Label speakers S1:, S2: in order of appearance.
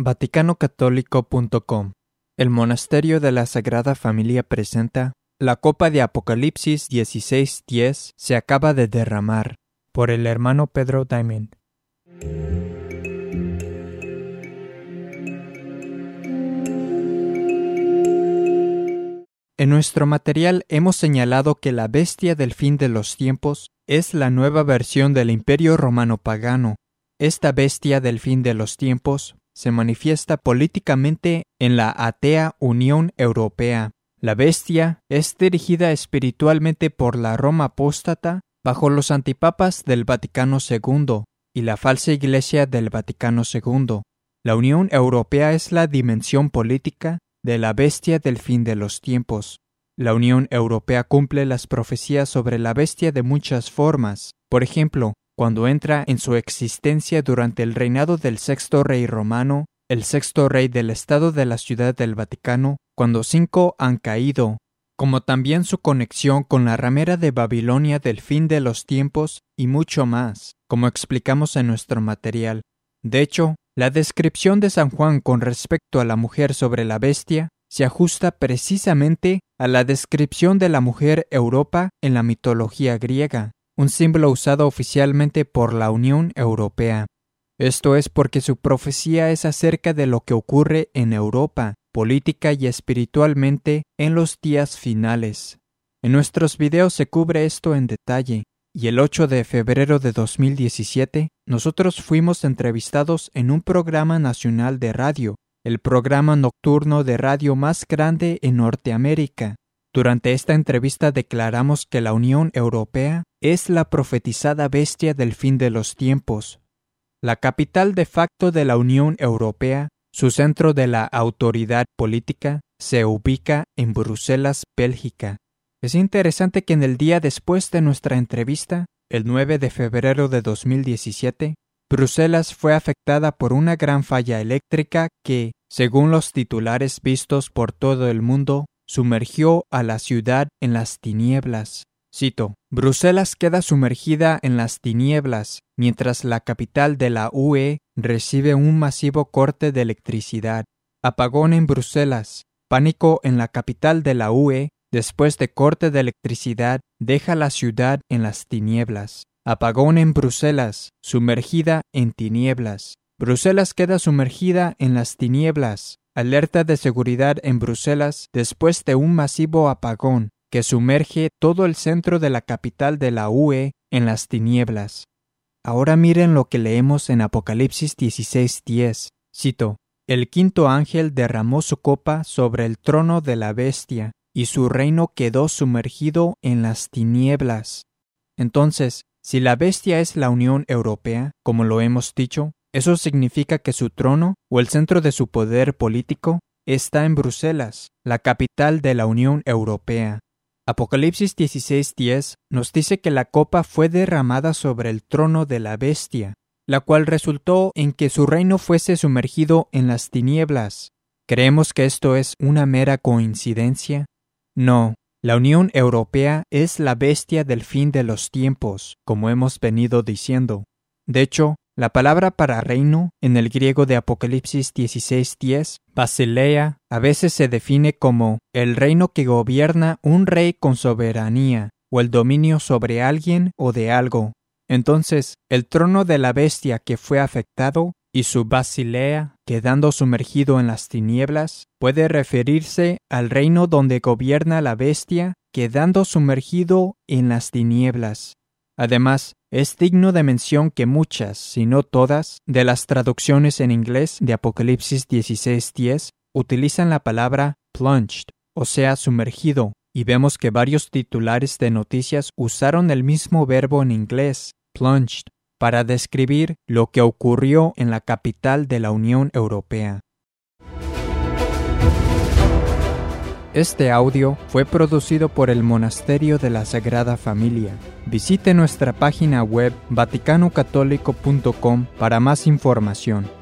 S1: VaticanoCatólico.com El Monasterio de la Sagrada Familia presenta La Copa de Apocalipsis 1610 se acaba de derramar por el hermano Pedro Diamond. En nuestro material hemos señalado que la bestia del fin de los tiempos es la nueva versión del imperio romano pagano. Esta bestia del fin de los tiempos se manifiesta políticamente en la atea Unión Europea. La bestia es dirigida espiritualmente por la Roma apóstata bajo los antipapas del Vaticano II y la falsa Iglesia del Vaticano II. La Unión Europea es la dimensión política de la bestia del fin de los tiempos. La Unión Europea cumple las profecías sobre la bestia de muchas formas. Por ejemplo, cuando entra en su existencia durante el reinado del sexto rey romano, el sexto rey del Estado de la Ciudad del Vaticano, cuando cinco han caído, como también su conexión con la ramera de Babilonia del fin de los tiempos y mucho más, como explicamos en nuestro material. De hecho, la descripción de San Juan con respecto a la mujer sobre la bestia se ajusta precisamente a la descripción de la mujer Europa en la mitología griega, un símbolo usado oficialmente por la Unión Europea. Esto es porque su profecía es acerca de lo que ocurre en Europa, política y espiritualmente, en los días finales. En nuestros videos se cubre esto en detalle, y el 8 de febrero de 2017 nosotros fuimos entrevistados en un programa nacional de radio, el programa nocturno de radio más grande en Norteamérica. Durante esta entrevista declaramos que la Unión Europea es la profetizada bestia del fin de los tiempos. La capital de facto de la Unión Europea, su centro de la autoridad política, se ubica en Bruselas, Bélgica. Es interesante que en el día después de nuestra entrevista, el 9 de febrero de 2017, Bruselas fue afectada por una gran falla eléctrica que, según los titulares vistos por todo el mundo, sumergió a la ciudad en las tinieblas. Cito, Bruselas queda sumergida en las tinieblas, mientras la capital de la UE recibe un masivo corte de electricidad. Apagón en Bruselas. Pánico en la capital de la UE después de corte de electricidad, deja la ciudad en las tinieblas. Apagón en Bruselas, sumergida en tinieblas. Bruselas queda sumergida en las tinieblas. Alerta de seguridad en Bruselas después de un masivo apagón que sumerge todo el centro de la capital de la UE en las tinieblas. Ahora miren lo que leemos en Apocalipsis 16:10. Cito, El quinto ángel derramó su copa sobre el trono de la bestia, y su reino quedó sumergido en las tinieblas. Entonces, si la bestia es la Unión Europea, como lo hemos dicho, eso significa que su trono o el centro de su poder político está en Bruselas, la capital de la Unión Europea. Apocalipsis 16:10 nos dice que la copa fue derramada sobre el trono de la bestia, la cual resultó en que su reino fuese sumergido en las tinieblas. ¿Creemos que esto es una mera coincidencia? No, la Unión Europea es la bestia del fin de los tiempos, como hemos venido diciendo. De hecho, la palabra para reino en el griego de Apocalipsis 16:10, Basilea, a veces se define como el reino que gobierna un rey con soberanía o el dominio sobre alguien o de algo. Entonces, el trono de la bestia que fue afectado y su Basilea, quedando sumergido en las tinieblas, puede referirse al reino donde gobierna la bestia, quedando sumergido en las tinieblas. Además, es digno de mención que muchas, si no todas, de las traducciones en inglés de Apocalipsis 16:10 utilizan la palabra plunged, o sea, sumergido, y vemos que varios titulares de noticias usaron el mismo verbo en inglés, plunged, para describir lo que ocurrió en la capital de la Unión Europea. Este audio fue producido por el Monasterio de la Sagrada Familia. Visite nuestra página web vaticanocatólico.com para más información.